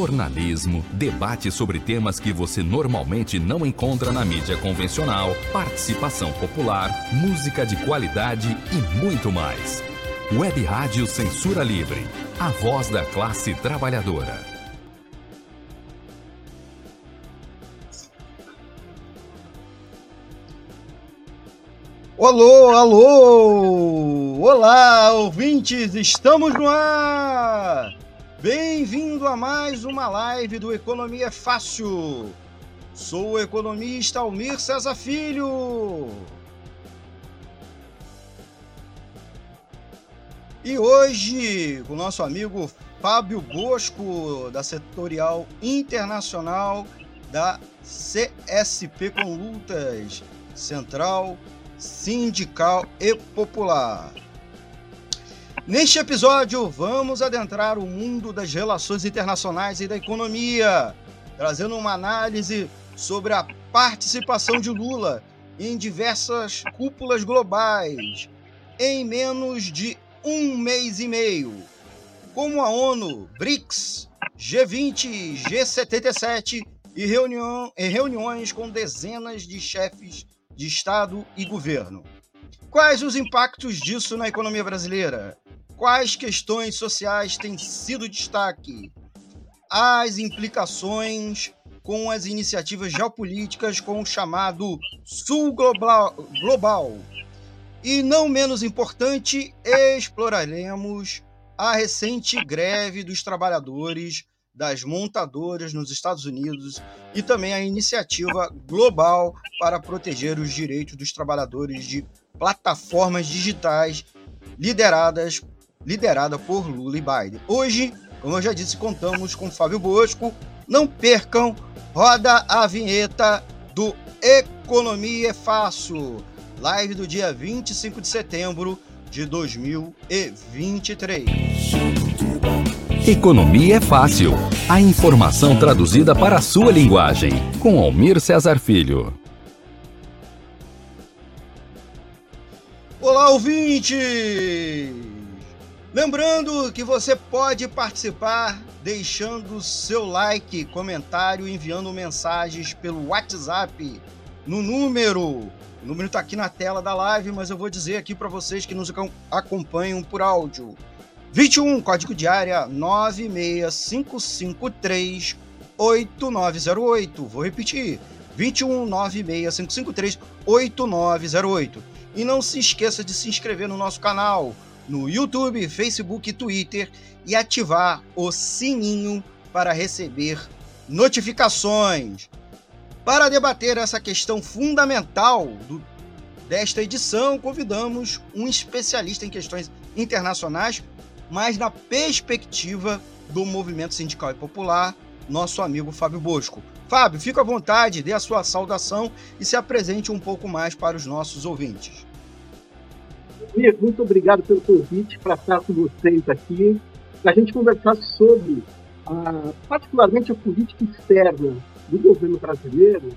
jornalismo, debate sobre temas que você normalmente não encontra na mídia convencional, participação popular, música de qualidade e muito mais. Web Rádio Censura Livre, a voz da classe trabalhadora. Alô, alô! Olá, ouvintes, estamos no ar! Bem-vindo a mais uma live do Economia Fácil. Sou o economista Almir César Filho. E hoje, com o nosso amigo Fábio Bosco, da Setorial Internacional da CSP com Lutas, Central, Sindical e Popular. Neste episódio, vamos adentrar o mundo das relações internacionais e da economia, trazendo uma análise sobre a participação de Lula em diversas cúpulas globais em menos de um mês e meio, como a ONU, BRICS, G20, G77 e, reunião, e reuniões com dezenas de chefes de Estado e governo. Quais os impactos disso na economia brasileira? Quais questões sociais têm sido destaque? As implicações com as iniciativas geopolíticas com o chamado Sul Global. Global. E não menos importante, exploraremos a recente greve dos trabalhadores das montadoras nos Estados Unidos e também a iniciativa global para proteger os direitos dos trabalhadores de plataformas digitais lideradas liderada por Lula e Biden. Hoje, como eu já disse, contamos com Fábio Bosco. Não percam, roda a vinheta do Economia é Fácil, live do dia 25 de setembro de 2023. Economia é fácil. A informação traduzida para a sua linguagem. Com Almir Cesar Filho. Olá, ouvinte! Lembrando que você pode participar deixando seu like, comentário, enviando mensagens pelo WhatsApp no número. O número está aqui na tela da live, mas eu vou dizer aqui para vocês que nos acompanham por áudio. 21, código de área 96553 8908. Vou repetir. 21 96553 8908. E não se esqueça de se inscrever no nosso canal no YouTube, Facebook e Twitter e ativar o sininho para receber notificações. Para debater essa questão fundamental do, desta edição, convidamos um especialista em questões internacionais, mas na perspectiva do movimento sindical e popular, nosso amigo Fábio Bosco. Fábio, fica à vontade, dê a sua saudação e se apresente um pouco mais para os nossos ouvintes muito obrigado pelo convite para estar com vocês aqui, para a gente conversar sobre, a, particularmente, a política externa do governo brasileiro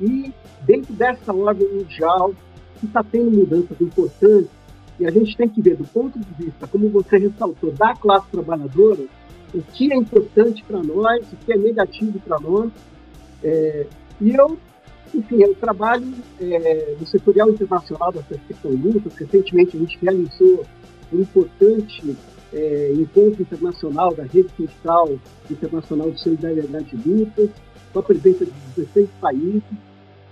e, dentro dessa ordem mundial, que está tendo mudanças importantes, e a gente tem que ver, do ponto de vista, como você ressaltou, da classe trabalhadora, o que é importante para nós, o que é negativo para nós. É, e eu enfim, é o trabalho é, do setorial internacional da Associação Lutas. Recentemente, a gente realizou um importante é, encontro internacional da Rede Sindical Internacional de Solidariedade de Lutas, com a presença de 16 países,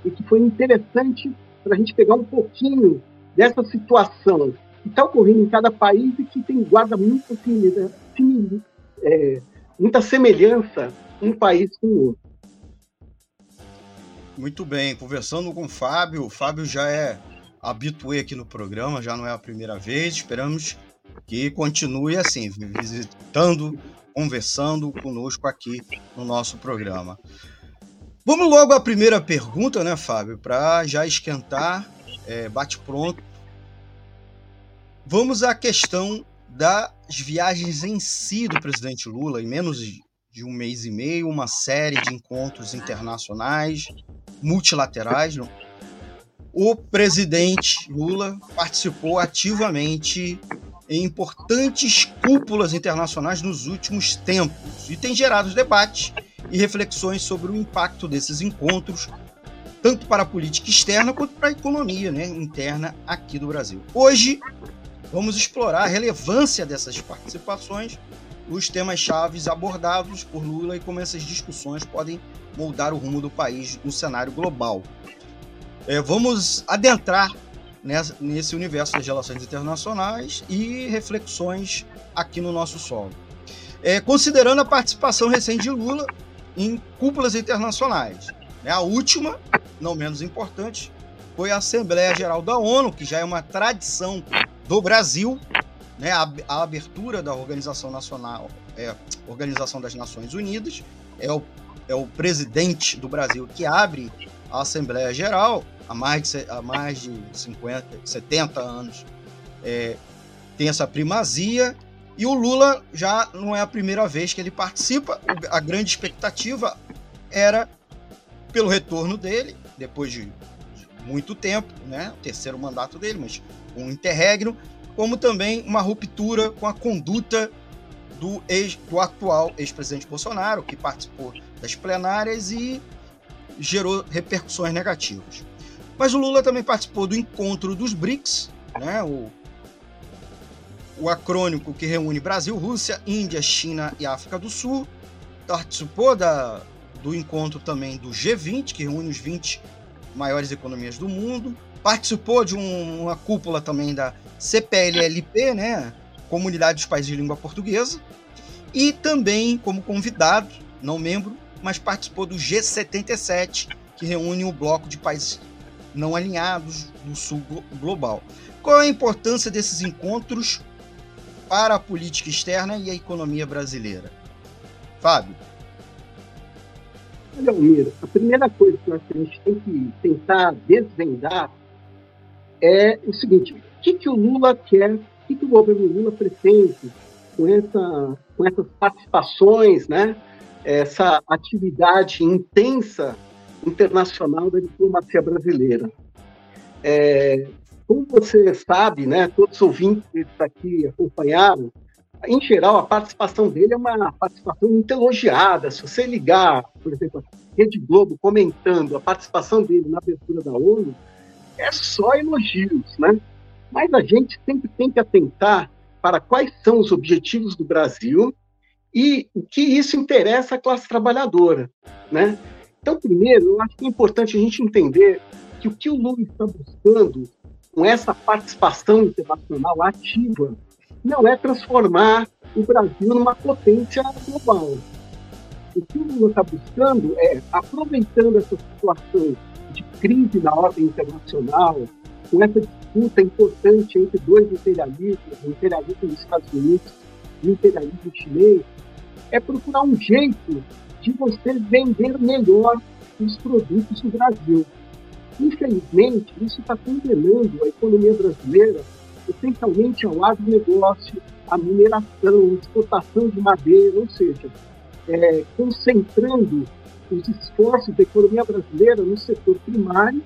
e que foi interessante para a gente pegar um pouquinho dessa situação que está ocorrendo em cada país e que tem guarda muita, assim, é, muita semelhança um país com o outro. Muito bem, conversando com o Fábio. O Fábio já é habituê aqui no programa, já não é a primeira vez. Esperamos que continue assim, visitando, conversando conosco aqui no nosso programa. Vamos logo à primeira pergunta, né, Fábio? Para já esquentar, é, bate pronto. Vamos à questão das viagens em si do presidente Lula, em menos de um mês e meio, uma série de encontros internacionais, multilaterais. O presidente Lula participou ativamente em importantes cúpulas internacionais nos últimos tempos. E tem gerado debates e reflexões sobre o impacto desses encontros, tanto para a política externa quanto para a economia né, interna aqui do Brasil. Hoje, vamos explorar a relevância dessas participações, os temas chaves abordados por Lula e como essas discussões podem moldar o rumo do país no cenário global. É, vamos adentrar nessa, nesse universo das relações internacionais e reflexões aqui no nosso solo. É, considerando a participação recente de Lula em cúpulas internacionais. Né? A última, não menos importante, foi a Assembleia Geral da ONU, que já é uma tradição do Brasil, né? a, a abertura da Organização Nacional, é, Organização das Nações Unidas, é o, é o presidente do Brasil que abre a Assembleia Geral, há mais de, há mais de 50, 70 anos, é, tem essa primazia. E o Lula já não é a primeira vez que ele participa. A grande expectativa era pelo retorno dele, depois de muito tempo, né? O terceiro mandato dele, mas um interregno, como também uma ruptura com a conduta do, ex, do atual ex-presidente Bolsonaro, que participou das plenárias e gerou repercussões negativas. Mas o Lula também participou do encontro dos BRICS, né, o, o acrônico que reúne Brasil, Rússia, Índia, China e África do Sul. Participou da, do encontro também do G20, que reúne os 20 maiores economias do mundo. Participou de um, uma cúpula também da CPLLP, né, Comunidade dos Países de Língua Portuguesa. E também, como convidado, não membro, mas participou do G77, que reúne o bloco de países não alinhados do sul global. Qual é a importância desses encontros para a política externa e a economia brasileira? Fábio. Olha, Almir, a primeira coisa que a gente tem que tentar desvendar é o seguinte: o que, que o Lula quer, o que, que o governo Lula pretende com, essa, com essas participações, né? Essa atividade intensa internacional da diplomacia brasileira. É, como você sabe, né, todos os ouvintes aqui acompanharam, em geral, a participação dele é uma participação muito elogiada. Se você ligar, por exemplo, a Rede Globo comentando a participação dele na abertura da ONU, é só elogios, né? Mas a gente sempre tem que atentar para quais são os objetivos do Brasil e o que isso interessa à classe trabalhadora, né? Então, primeiro, eu acho que é importante a gente entender que o que o Lula está buscando com essa participação internacional ativa não é transformar o Brasil numa potência global. O que o Lula está buscando é, aproveitando essa situação de crise na ordem internacional, com essa disputa importante entre dois imperialismos, o imperialismo dos Estados Unidos e o imperialismo chinês, é procurar um jeito de você vender melhor os produtos do Brasil. Infelizmente, isso está condenando a economia brasileira essencialmente ao agronegócio, à mineração, exportação de madeira, ou seja, é, concentrando os esforços da economia brasileira no setor primário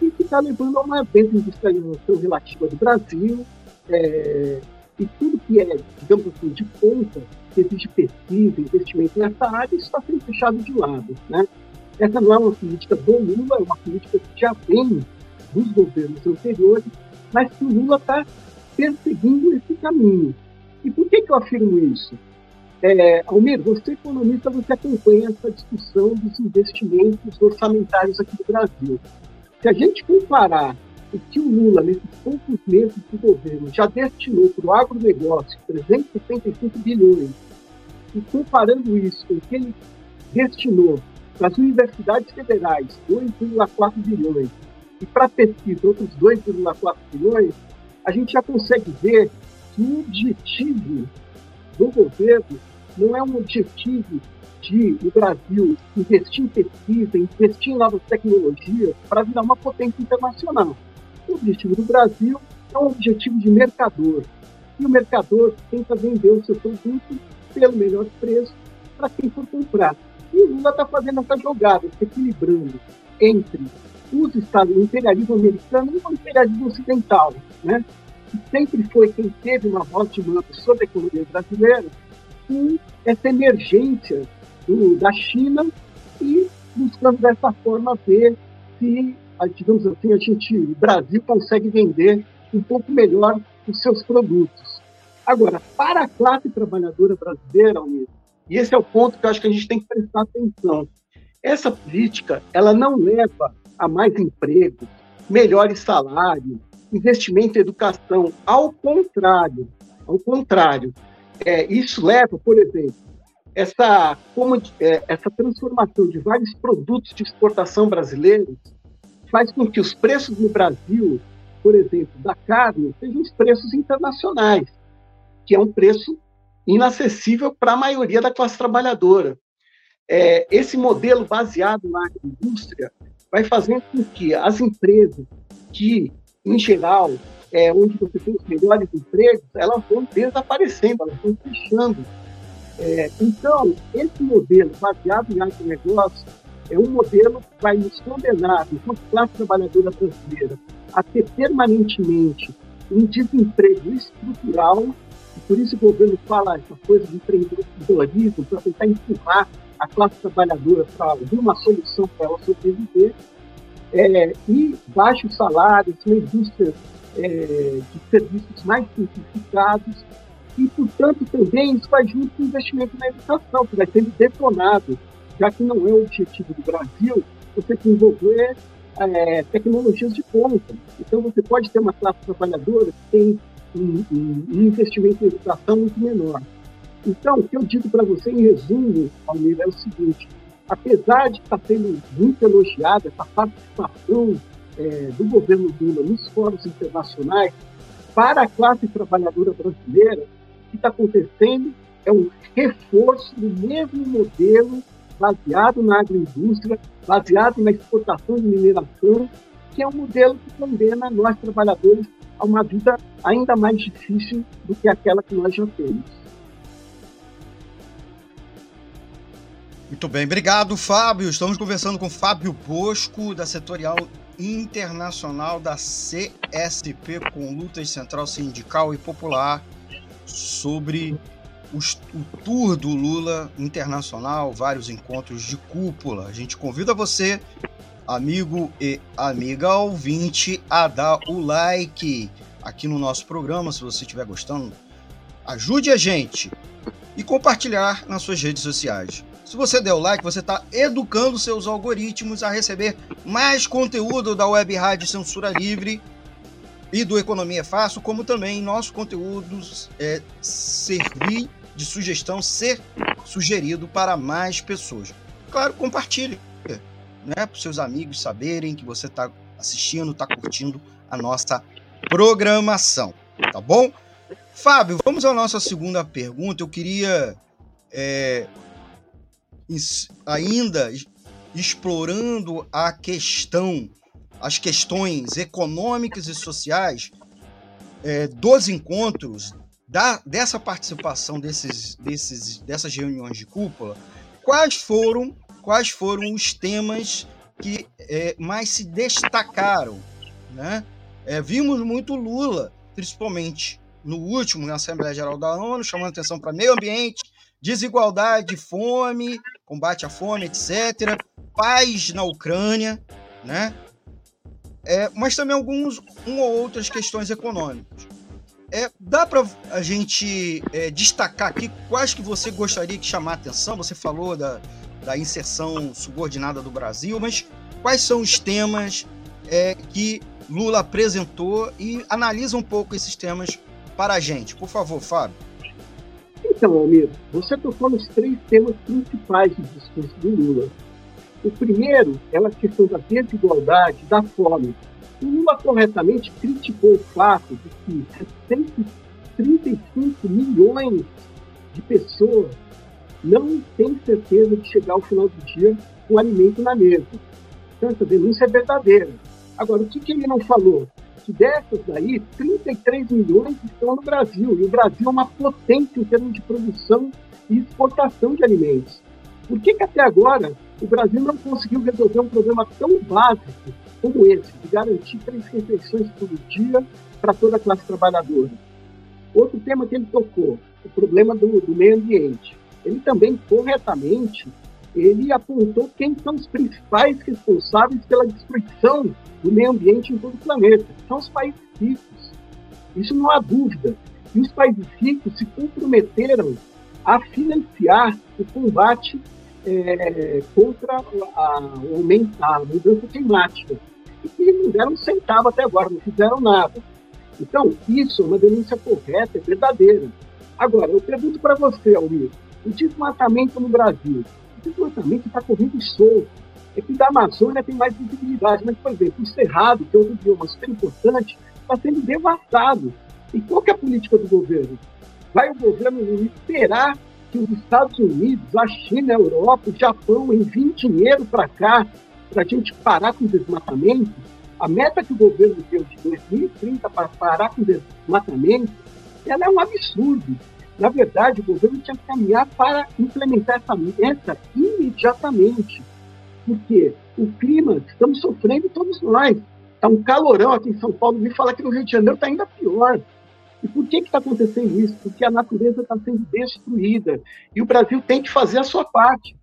e que está levando a uma desindustrialização relativa do Brasil é, e tudo que é, digamos assim, de ponta que exige pesquisa, investimento nessa área, está sendo deixado de lado. Né? Essa não é uma política do Lula, é uma política que já vem dos governos anteriores, mas que o Lula está perseguindo esse caminho. E por que, que eu afirmo isso? É, Almir, você economista, você acompanha essa discussão dos investimentos orçamentários aqui no Brasil. Se a gente comparar o que o Lula, nesses poucos meses de governo, já destinou para o agronegócio 375 bilhões, e comparando isso com o que ele destinou para as universidades federais, 2,4 bilhões, e para pesquisa, outros 2,4 bilhões, a gente já consegue ver que o objetivo do governo não é um objetivo de o Brasil investir em pesquisa, investir em novas tecnologias para virar uma potência internacional. O objetivo do Brasil é um objetivo de mercador. E o mercador tenta vender o seu produto pelo melhor preço para quem for comprar. E o Lula está fazendo essa jogada, se equilibrando entre os Estados, o imperialismo americano e o imperialismo ocidental, né? que sempre foi quem teve uma voz de mando sobre a economia brasileira, com essa emergência do, da China e buscando dessa forma ver se, digamos assim, a gente, o Brasil consegue vender um pouco melhor os seus produtos. Agora, para a classe trabalhadora brasileira, Almir, e esse é o ponto que eu acho que a gente tem que prestar atenção, essa política ela não leva a mais emprego, melhores salários, investimento em educação. Ao contrário, ao contrário, é, isso leva, por exemplo, essa, como, é, essa transformação de vários produtos de exportação brasileiros faz com que os preços no Brasil, por exemplo, da carne, sejam os preços internacionais, que é um preço inacessível para a maioria da classe trabalhadora. É, esse modelo baseado na indústria vai fazendo com que as empresas que, em geral, é, onde você tem os melhores empregos, elas vão desaparecendo, elas vão fechando. É, então, esse modelo baseado em agronegócio é um modelo que vai nos condenar, enquanto classe trabalhadora brasileira, a ter permanentemente um desemprego estrutural, e por isso o governo fala essa coisa de empreendedorismo, para tentar empurrar a classe trabalhadora para alguma solução para ela sobreviver, é, e baixos salários, uma indústria é, de serviços mais simplificados, e, portanto, também isso vai junto com o investimento na educação, que vai sendo detonado, já que não é o objetivo do Brasil você desenvolver é, tecnologias de ponta. Então, você pode ter uma classe trabalhadora que tem um, um, um investimento em educação muito menor. Então, o que eu digo para você, em resumo, Almir, é o seguinte: apesar de estar sendo muito elogiada essa participação é, do governo Lula nos fóruns internacionais, para a classe trabalhadora brasileira, o que está acontecendo é um reforço do mesmo modelo baseado na agroindústria, baseado na exportação de mineração, que é um modelo que condena nós trabalhadores a uma vida ainda mais difícil do que aquela que nós já temos. Muito bem, obrigado, Fábio. Estamos conversando com Fábio Bosco, da Setorial Internacional da CSP, com lutas central sindical e popular, sobre os, o tour do Lula internacional, vários encontros de cúpula. A gente convida você, amigo e amiga ouvinte, a dar o like aqui no nosso programa, se você estiver gostando. Ajude a gente e compartilhar nas suas redes sociais. Se você der o like, você está educando seus algoritmos a receber mais conteúdo da Web Rádio Censura Livre e do Economia Fácil, como também nosso conteúdo é, servir de sugestão, ser sugerido para mais pessoas. Claro, compartilhe, né, para seus amigos saberem que você está assistindo, está curtindo a nossa programação, tá bom? Fábio, vamos à nossa segunda pergunta. Eu queria é, ainda explorando a questão, as questões econômicas e sociais é, dos encontros, da, dessa participação desses, desses, dessas reuniões de cúpula, quais foram, quais foram os temas que é, mais se destacaram, né? É, vimos muito Lula, principalmente no último, na Assembleia Geral da ONU, chamando atenção para meio ambiente, desigualdade, fome, combate à fome, etc. Paz na Ucrânia, né? É, mas também alguns um ou outras questões econômicas. É, dá para a gente é, destacar aqui quais que você gostaria de chamar a atenção? Você falou da, da inserção subordinada do Brasil, mas quais são os temas é, que Lula apresentou e analisa um pouco esses temas para a gente. Por favor, Fábio. Então, Almir, você tocou nos três temas principais do discurso do Lula. O primeiro é a questão da desigualdade, da fome. Lula corretamente criticou o fato de que 135 milhões de pessoas não têm certeza de chegar ao final do dia com alimento na mesa. Então, essa denúncia é verdadeira. Agora, o que, que ele não falou? que dessas daí, 33 milhões estão no Brasil. E o Brasil é uma potência em termos de produção e exportação de alimentos. Por que, que até agora o Brasil não conseguiu resolver um problema tão básico como esse, de garantir três refeições por dia para toda a classe trabalhadora? Outro tema que ele tocou, o problema do, do meio ambiente. Ele também, corretamente, ele apontou quem são os principais responsáveis pela destruição do meio ambiente em todo o planeta. São os países ricos. Isso não há dúvida. E os países ricos se comprometeram a financiar o combate é, contra a, a, mudança climática. E não deram um centavo até agora, não fizeram nada. Então, isso é uma denúncia correta, é verdadeira. Agora, eu pergunto para você, Almir, o desmatamento no Brasil, o desmatamento está correndo solto. É que da Amazônia tem mais visibilidade, mas, por exemplo, o Cerrado, que é outro bioma super importante, está sendo devastado. E qual que é a política do governo? Vai o governo esperar que os Estados Unidos, a China, a Europa, o Japão enviem dinheiro para cá para a gente parar com o desmatamento? A meta que o governo deu de 2030 para parar com o desmatamento, ela é um absurdo. Na verdade, o governo tinha que caminhar para implementar essa meta imediatamente. Porque o clima, estamos sofrendo todos nós. Está um calorão aqui em São Paulo, me fala que no Rio de Janeiro está ainda pior. E por que está acontecendo isso? Porque a natureza está sendo destruída. E o Brasil tem que fazer a sua parte.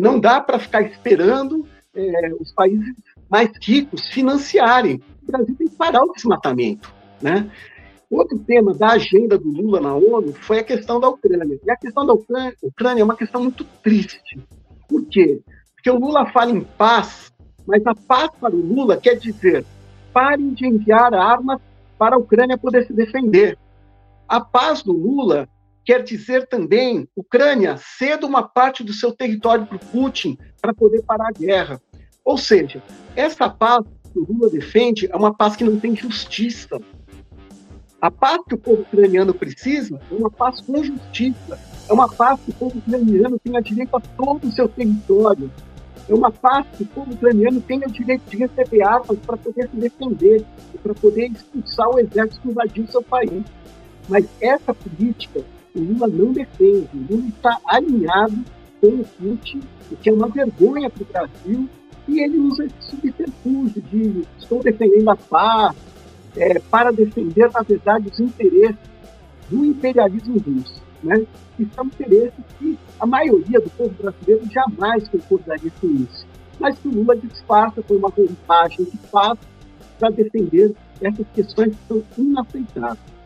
Não dá para ficar esperando é, os países mais ricos financiarem. O Brasil tem que parar o desmatamento. Né? Outro tema da agenda do Lula na ONU foi a questão da Ucrânia. E a questão da Ucrânia é uma questão muito triste. Por quê? Porque o Lula fala em paz, mas a paz para o Lula quer dizer parem de enviar armas para a Ucrânia poder se defender. A paz do Lula quer dizer também Ucrânia ceda uma parte do seu território para o Putin para poder parar a guerra. Ou seja, essa paz que o Lula defende é uma paz que não tem justiça, a paz que o povo ucraniano precisa é uma paz com justiça, é uma paz que o povo ucraniano tenha direito a todo o seu território, é uma paz que o povo ucraniano tenha o direito de receber armas para poder se defender e para poder expulsar o exército que invadiu seu país. Mas essa política o Lula não defende, o Lula está alinhado com o Putin, o que é uma vergonha para o Brasil, e ele usa esse subterfúgio de estou defendendo a paz, é, para defender, na verdade, os interesses do imperialismo russo, né? que são interesses que a maioria do povo brasileiro jamais concordaria com isso. Mas que o Lula disfarça foi uma roupagem de fato para defender essas questões que são inaceitáveis.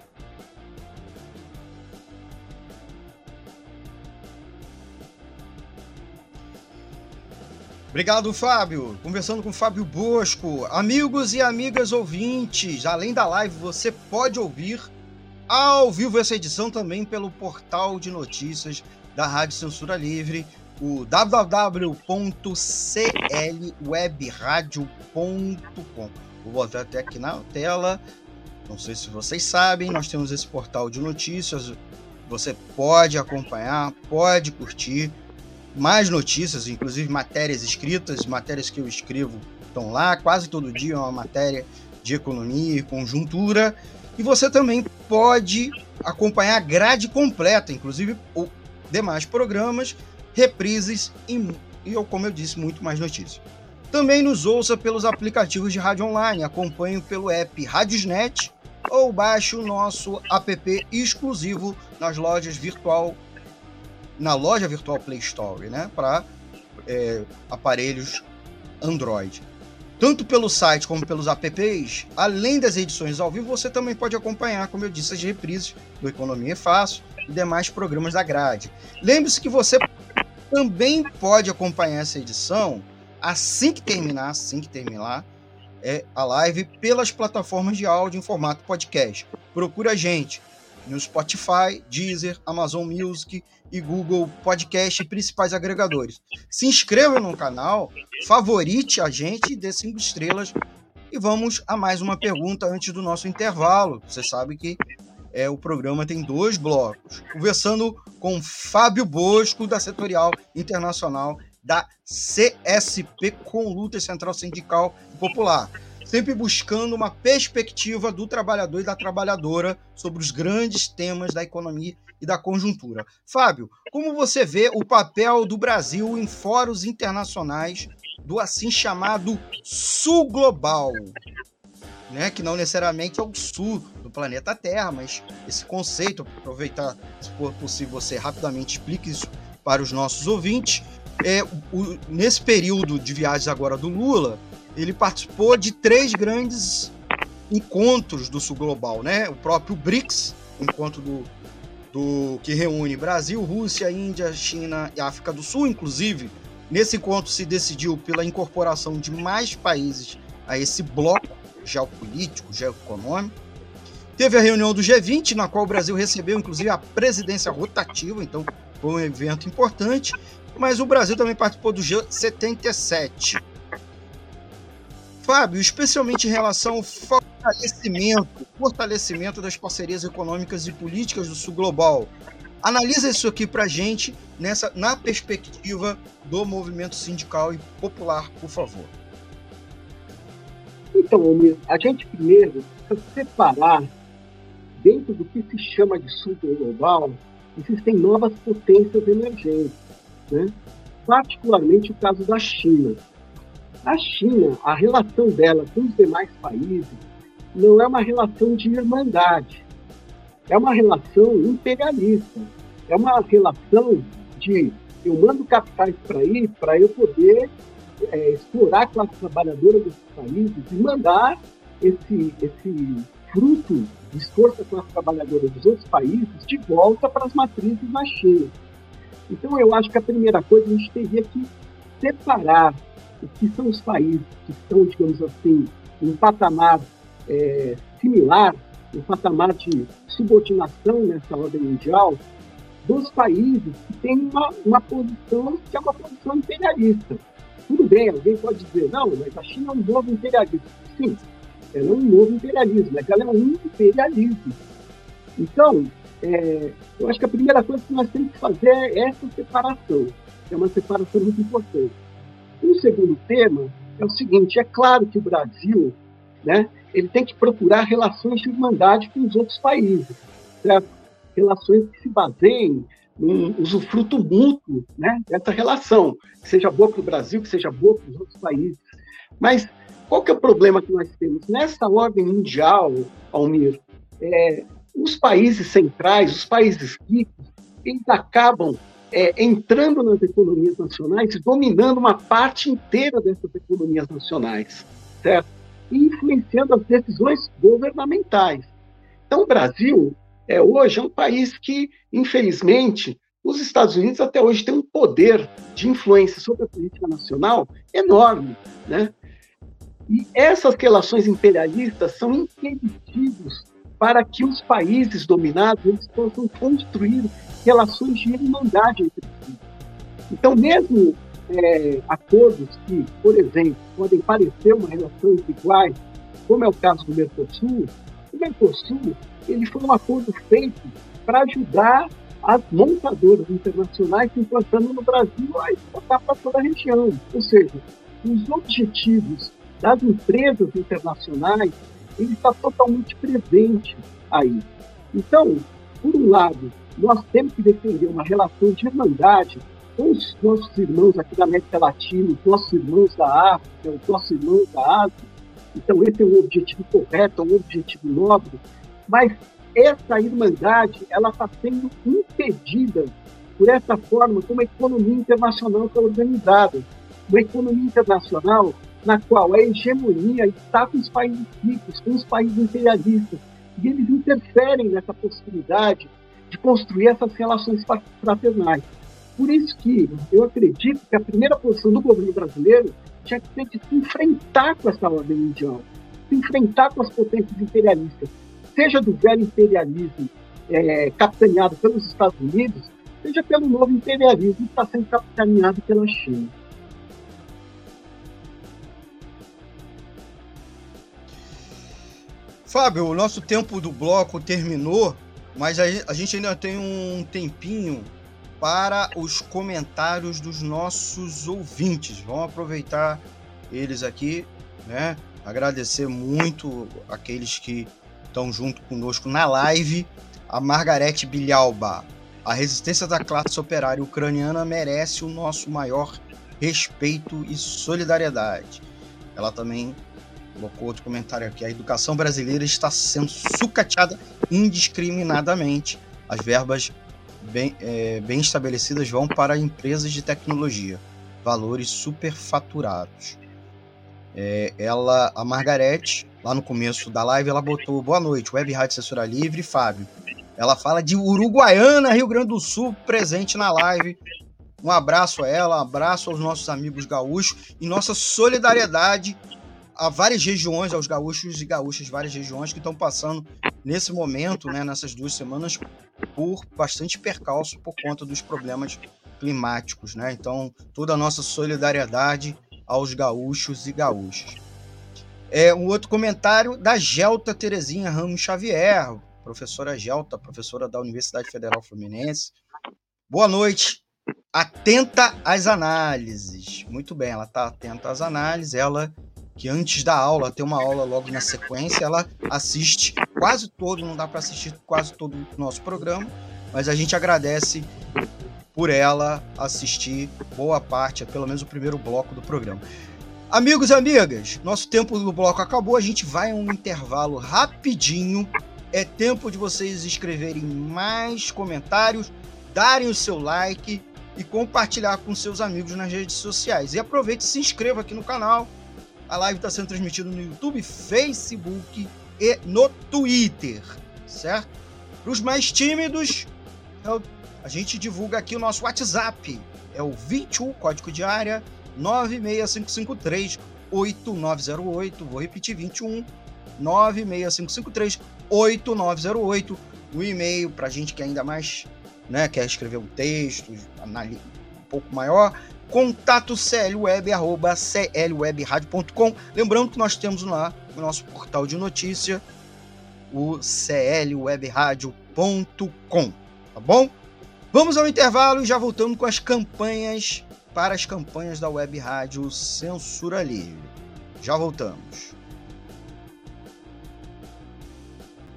Obrigado, Fábio. Conversando com Fábio Bosco. Amigos e amigas ouvintes, além da live, você pode ouvir ao vivo essa edição também pelo portal de notícias da Rádio Censura Livre, o www.clwebradio.com. Vou botar até aqui na tela. Não sei se vocês sabem, nós temos esse portal de notícias. Você pode acompanhar, pode curtir mais notícias, inclusive matérias escritas, matérias que eu escrevo estão lá, quase todo dia é uma matéria de economia e conjuntura. E você também pode acompanhar a grade completa, inclusive o demais programas, reprises e, e, como eu disse, muito mais notícias. Também nos ouça pelos aplicativos de rádio online, acompanhe pelo app Radiosnet ou baixe o nosso app exclusivo nas lojas virtual na loja virtual Play Store, né, para é, aparelhos Android. Tanto pelo site como pelos apps, além das edições ao vivo, você também pode acompanhar, como eu disse, as reprises do Economia é Fácil e demais programas da grade. Lembre-se que você também pode acompanhar essa edição assim que terminar, assim que terminar é, a live pelas plataformas de áudio em formato podcast. Procura a gente no Spotify, Deezer, Amazon Music e Google Podcast e principais agregadores. Se inscreva no canal, favorite a gente, dê cinco estrelas e vamos a mais uma pergunta antes do nosso intervalo. Você sabe que é, o programa tem dois blocos. Conversando com Fábio Bosco, da Setorial Internacional da CSP com Luta Central Sindical Popular sempre buscando uma perspectiva do trabalhador e da trabalhadora sobre os grandes temas da economia e da conjuntura. Fábio, como você vê o papel do Brasil em fóruns internacionais do assim chamado Sul Global? né, que não necessariamente é o sul do planeta Terra, mas esse conceito, aproveitar, se for possível, você rapidamente explique isso para os nossos ouvintes. É, o, nesse período de viagens agora do Lula, ele participou de três grandes encontros do Sul Global, né? O próprio BRICS, encontro do, do que reúne Brasil, Rússia, Índia, China e África do Sul, inclusive. Nesse encontro se decidiu pela incorporação de mais países a esse bloco geopolítico, geoeconômico. Teve a reunião do G20, na qual o Brasil recebeu, inclusive, a presidência rotativa, então foi um evento importante. Mas o Brasil também participou do G77. Fábio, especialmente em relação ao fortalecimento, fortalecimento das parcerias econômicas e políticas do Sul Global. Analisa isso aqui para a gente nessa, na perspectiva do movimento sindical e popular, por favor. Então, a gente primeiro precisa separar, dentro do que se chama de sul global, existem novas potências emergentes, né? particularmente o caso da China. A China, a relação dela com os demais países não é uma relação de irmandade, é uma relação imperialista, é uma relação de eu mando capitais para ir para eu poder é, explorar a classe trabalhadora desses países e mandar esse, esse fruto de esforço da classe trabalhadora dos outros países de volta para as matrizes na China. Então, eu acho que a primeira coisa a gente teria que separar o que são os países que estão, digamos assim, em um patamar é, similar, um patamar de subordinação nessa ordem mundial, dos países que têm uma, uma posição que é uma posição imperialista. Tudo bem, alguém pode dizer, não, mas a China é um novo imperialismo. Sim, ela é um novo imperialismo, mas ela é um imperialismo. Então, é, eu acho que a primeira coisa que nós temos que fazer é essa separação. É uma separação muito importante. O segundo tema é o seguinte: é claro que o Brasil né, ele tem que procurar relações de irmandade com os outros países, certo? relações que se baseiem num usufruto mútuo né, dessa relação, que seja boa para o Brasil, que seja boa para os outros países. Mas qual que é o problema que nós temos? Nessa ordem mundial, Almir, é, os países centrais, os países ricos, eles acabam é, entrando nas economias nacionais e dominando uma parte inteira dessas economias nacionais, certo? E influenciando as decisões governamentais. Então, o Brasil é, hoje é um país que, infelizmente, os Estados Unidos até hoje têm um poder de influência sobre a política nacional enorme, né? E essas relações imperialistas são impeditivos para que os países dominados possam construir relações de irmandade entre si. Então, mesmo é, acordos que, por exemplo, podem parecer uma relação entre iguais, como é o caso do Mercosul, o Mercosul ele foi um acordo feito para ajudar as montadoras internacionais implantando no Brasil a exportar para toda a região. Ou seja, os objetivos das empresas internacionais ele está totalmente presente aí. Então, por um lado, nós temos que defender uma relação de irmandade com os nossos irmãos aqui da América Latina, os nossos irmãos da África, os nossos irmãos da Ásia. Então, esse é um objetivo correto, é um objetivo nobre, mas essa irmandade ela está sendo impedida por essa forma como a economia internacional está organizada. Uma economia internacional na qual a hegemonia está com os países ricos, com os países imperialistas, e eles interferem nessa possibilidade de construir essas relações fraternais. Por isso que eu acredito que a primeira posição do governo brasileiro tinha que ser de se enfrentar com essa ordem mundial, se enfrentar com as potências imperialistas, seja do velho imperialismo é, capitaneado pelos Estados Unidos, seja pelo novo imperialismo que está sendo capitaneado pela China. Fábio, o nosso tempo do bloco terminou, mas a gente ainda tem um tempinho para os comentários dos nossos ouvintes. Vamos aproveitar eles aqui, né? Agradecer muito aqueles que estão junto conosco na live. A Margarete Bilhalba. A resistência da classe operária ucraniana merece o nosso maior respeito e solidariedade. Ela também colocou outro comentário aqui. A educação brasileira está sendo sucateada indiscriminadamente. As verbas bem, é, bem estabelecidas vão para empresas de tecnologia. Valores superfaturados. É, ela, a Margarete, lá no começo da live, ela botou boa noite, Web Rádio Censura Livre, Fábio. Ela fala de Uruguaiana, Rio Grande do Sul, presente na live. Um abraço a ela, um abraço aos nossos amigos gaúchos e nossa solidariedade a várias regiões, aos gaúchos e gaúchas várias regiões que estão passando nesse momento, né, nessas duas semanas, por bastante percalço por conta dos problemas climáticos, né? Então, toda a nossa solidariedade aos gaúchos e gaúchas. É um outro comentário da Gelta Terezinha Ramos Xavier, professora Gelta, professora da Universidade Federal Fluminense. Boa noite. Atenta às análises. Muito bem, ela está atenta às análises. Ela que antes da aula, tem uma aula logo na sequência, ela assiste quase todo, não dá para assistir quase todo o nosso programa, mas a gente agradece por ela assistir boa parte, pelo menos o primeiro bloco do programa. Amigos e amigas, nosso tempo do bloco acabou, a gente vai a um intervalo rapidinho. É tempo de vocês escreverem mais comentários, darem o seu like e compartilhar com seus amigos nas redes sociais. E aproveite e se inscreva aqui no canal a live está sendo transmitida no YouTube, Facebook e no Twitter, certo? Para os mais tímidos, é a gente divulga aqui o nosso WhatsApp. É o 21, código de área 96553 8908. Vou repetir: 21 96553 8908. O e-mail para a gente que ainda mais né, quer escrever um texto um pouco maior contato clweb, arroba clwebradio.com. Lembrando que nós temos lá o nosso portal de notícia, o clwebradio.com, tá bom? Vamos ao intervalo e já voltamos com as campanhas para as campanhas da Web Rádio Censura Livre. Já voltamos.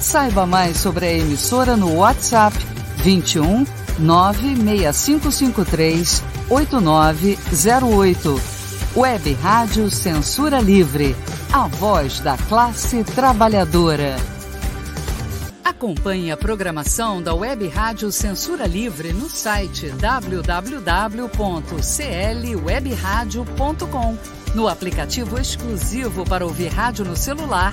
Saiba mais sobre a emissora no WhatsApp 21 96553 8908. Web Rádio Censura Livre, a voz da classe trabalhadora. Acompanhe a programação da Web Rádio Censura Livre no site www.clwebradio.com, no aplicativo exclusivo para ouvir rádio no celular,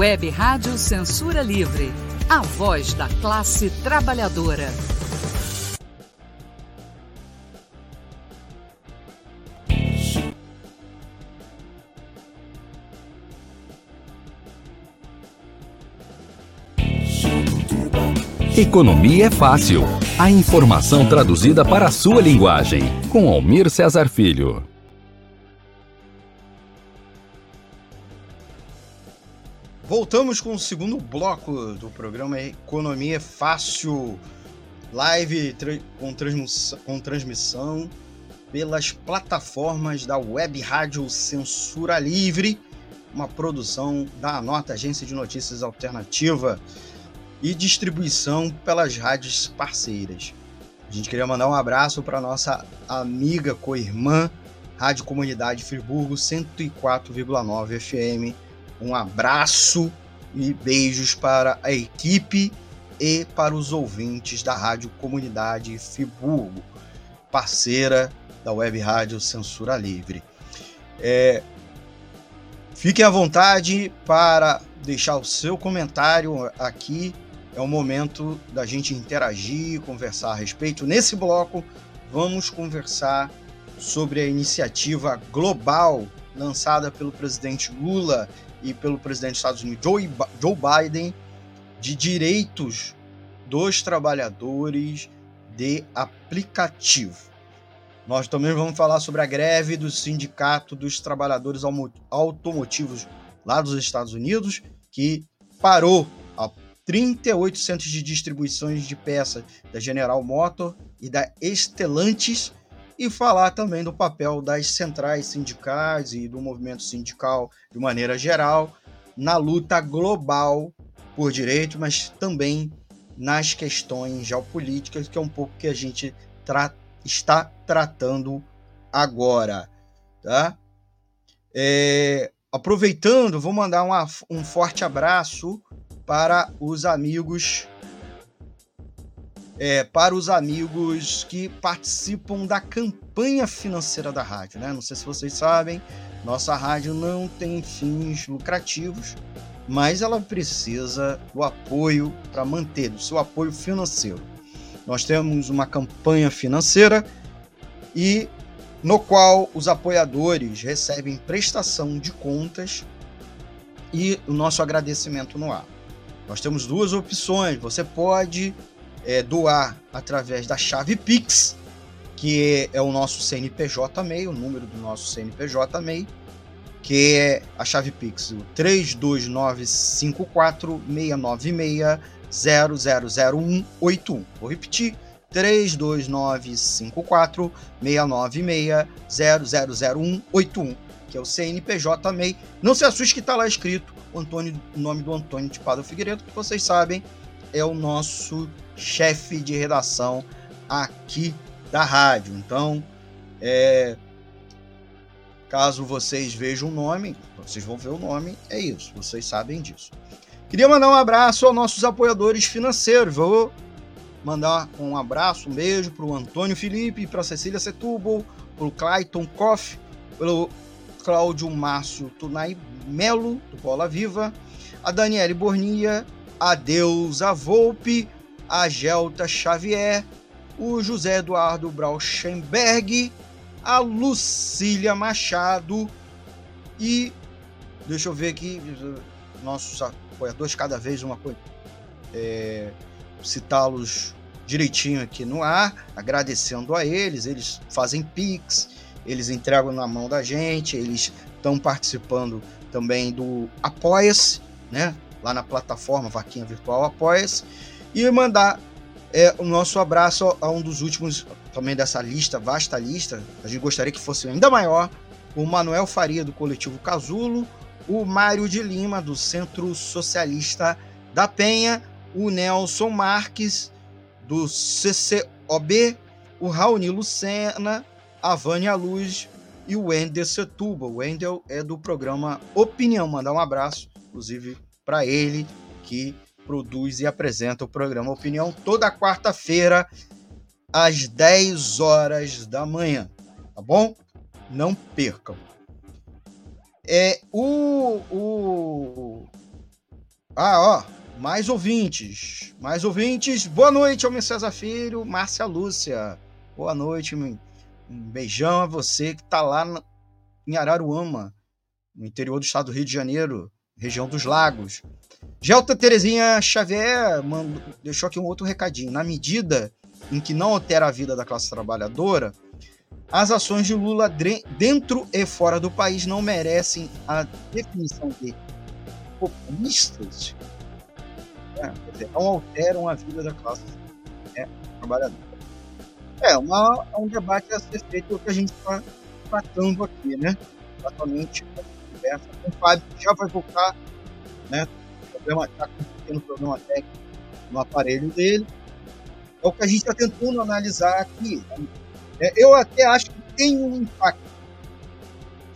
Web Rádio Censura Livre, a voz da classe trabalhadora. Economia é fácil. A informação traduzida para a sua linguagem. Com Almir Cesar Filho. Voltamos com o segundo bloco do programa Economia Fácil. Live com, transmissão, com transmissão pelas plataformas da Web Rádio Censura Livre, uma produção da Nota Agência de Notícias Alternativa e distribuição pelas rádios parceiras. A gente queria mandar um abraço para nossa amiga co-irmã Rádio Comunidade Friburgo 104,9 FM um abraço e beijos para a equipe e para os ouvintes da Rádio Comunidade Friburgo, parceira da Web Rádio Censura Livre. É, fiquem à vontade para deixar o seu comentário aqui. É o momento da gente interagir, conversar a respeito. Nesse bloco, vamos conversar sobre a iniciativa global lançada pelo presidente Lula e pelo presidente dos Estados Unidos, Joe, Biden, de direitos dos trabalhadores de aplicativo. Nós também vamos falar sobre a greve do Sindicato dos Trabalhadores Automotivos lá dos Estados Unidos, que parou a 38 centros de distribuições de peças da General Motor e da Estelantes e falar também do papel das centrais sindicais e do movimento sindical de maneira geral na luta global por direito, mas também nas questões geopolíticas, que é um pouco que a gente tra está tratando agora. Tá? É, aproveitando, vou mandar uma, um forte abraço para os amigos é, para os amigos que participam da campanha financeira da rádio. Né? Não sei se vocês sabem, nossa rádio não tem fins lucrativos, mas ela precisa do apoio para manter, do seu apoio financeiro. Nós temos uma campanha financeira e no qual os apoiadores recebem prestação de contas e o nosso agradecimento no ar. Nós temos duas opções. Você pode é, doar através da chave Pix, que é, o nosso CNPJ MEI, o número do nosso CNPJ MEI, que é a chave Pix, o 32954-696-000181. Vou repetir, 32954-696-000181, que é o CNPJ MEI. Não se assuste que está lá escrito o, Antônio, o nome do Antônio de Pada Figueiredo, que vocês sabem, é o nosso chefe de redação aqui da rádio. Então, é, caso vocês vejam o nome, vocês vão ver o nome, é isso, vocês sabem disso. Queria mandar um abraço aos nossos apoiadores financeiros. Vou mandar um abraço, um beijo para o Antônio Felipe, para Cecília Setúbal, para o Clayton Koff, pelo Cláudio Márcio Tunai Melo, do Bola Viva, a Daniele Bornia, a Deusa Volpe, a Gelta Xavier, o José Eduardo Brauschenberg, a Lucília Machado e deixa eu ver aqui nossos apoiadores cada vez uma coisa é, citá-los direitinho aqui no ar, agradecendo a eles, eles fazem pix, eles entregam na mão da gente, eles estão participando também do Apoia-se, né? Lá na plataforma Vaquinha Virtual Apoia-se e mandar é, o nosso abraço a um dos últimos também dessa lista, vasta lista. A gente gostaria que fosse ainda maior. O Manuel Faria, do coletivo Casulo, o Mário de Lima, do Centro Socialista da Penha, o Nelson Marques, do CCOB, o Raoni Lucena, a Vânia Luz e o Wendel Setuba. O Wendel é do programa Opinião. Mandar um abraço, inclusive, para ele, que produz e apresenta o programa Opinião toda quarta-feira, às 10 horas da manhã. Tá bom? Não percam. É o. o... Ah, ó. Mais ouvintes. Mais ouvintes. Boa noite, Almir César Filho, Márcia Lúcia. Boa noite. Um beijão a você que tá lá em Araruama, no interior do estado do Rio de Janeiro, região dos Lagos. Gelta Terezinha Xavier mandou, deixou aqui um outro recadinho. Na medida em que não altera a vida da classe trabalhadora, as ações de Lula dentro e fora do país não merecem a definição de populistas, né? dizer, não alteram a vida da classe né, trabalhadora. É, uma, é um debate a ser feito que a gente está tratando aqui, né? Exatamente conversa com o Fábio, que já vai voltar, né? Está com um pequeno problema técnico no aparelho dele. É o que a gente está tentando analisar aqui. É, eu até acho que tem um impacto,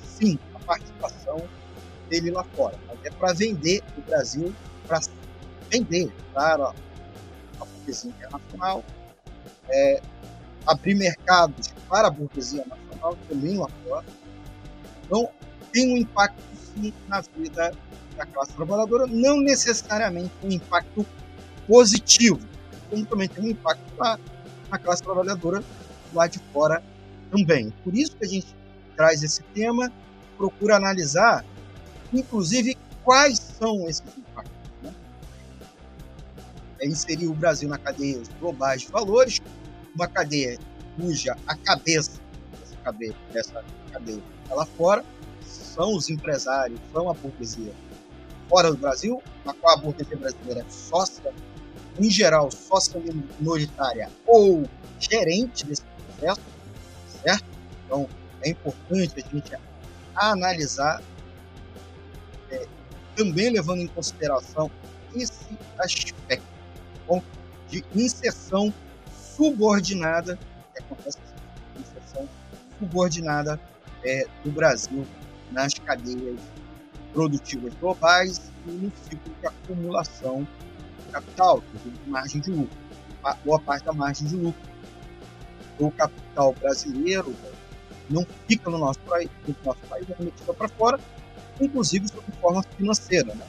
sim, a participação dele lá fora. Mas é para vender o Brasil, para vender para a burguesia internacional, é, abrir mercados para a burguesia nacional também lá fora. Então, tem um impacto sim na vida da classe trabalhadora, não necessariamente um impacto positivo, como também tem um impacto na, na classe trabalhadora lá de fora também. Por isso que a gente traz esse tema, procura analisar, inclusive, quais são esses impactos. Né? É inserir o Brasil na cadeia globais de valores, uma cadeia cuja a cabeça dessa cadeia, dessa cadeia lá fora, são os empresários, são a burguesia fora do Brasil, na qual a burguesia brasileira é sócia, em geral, sócia minoritária ou gerente desse processo, certo? Então, é importante a gente analisar, é, também levando em consideração esse aspecto bom, de inserção subordinada, que acontece inserção subordinada é, do Brasil nas cadeias produtivas globais e no ciclo de acumulação de capital, de margem de lucro, boa parte da margem de lucro o capital brasileiro não fica no nosso país, no nosso país é remetido para fora, inclusive sob forma financeira, né?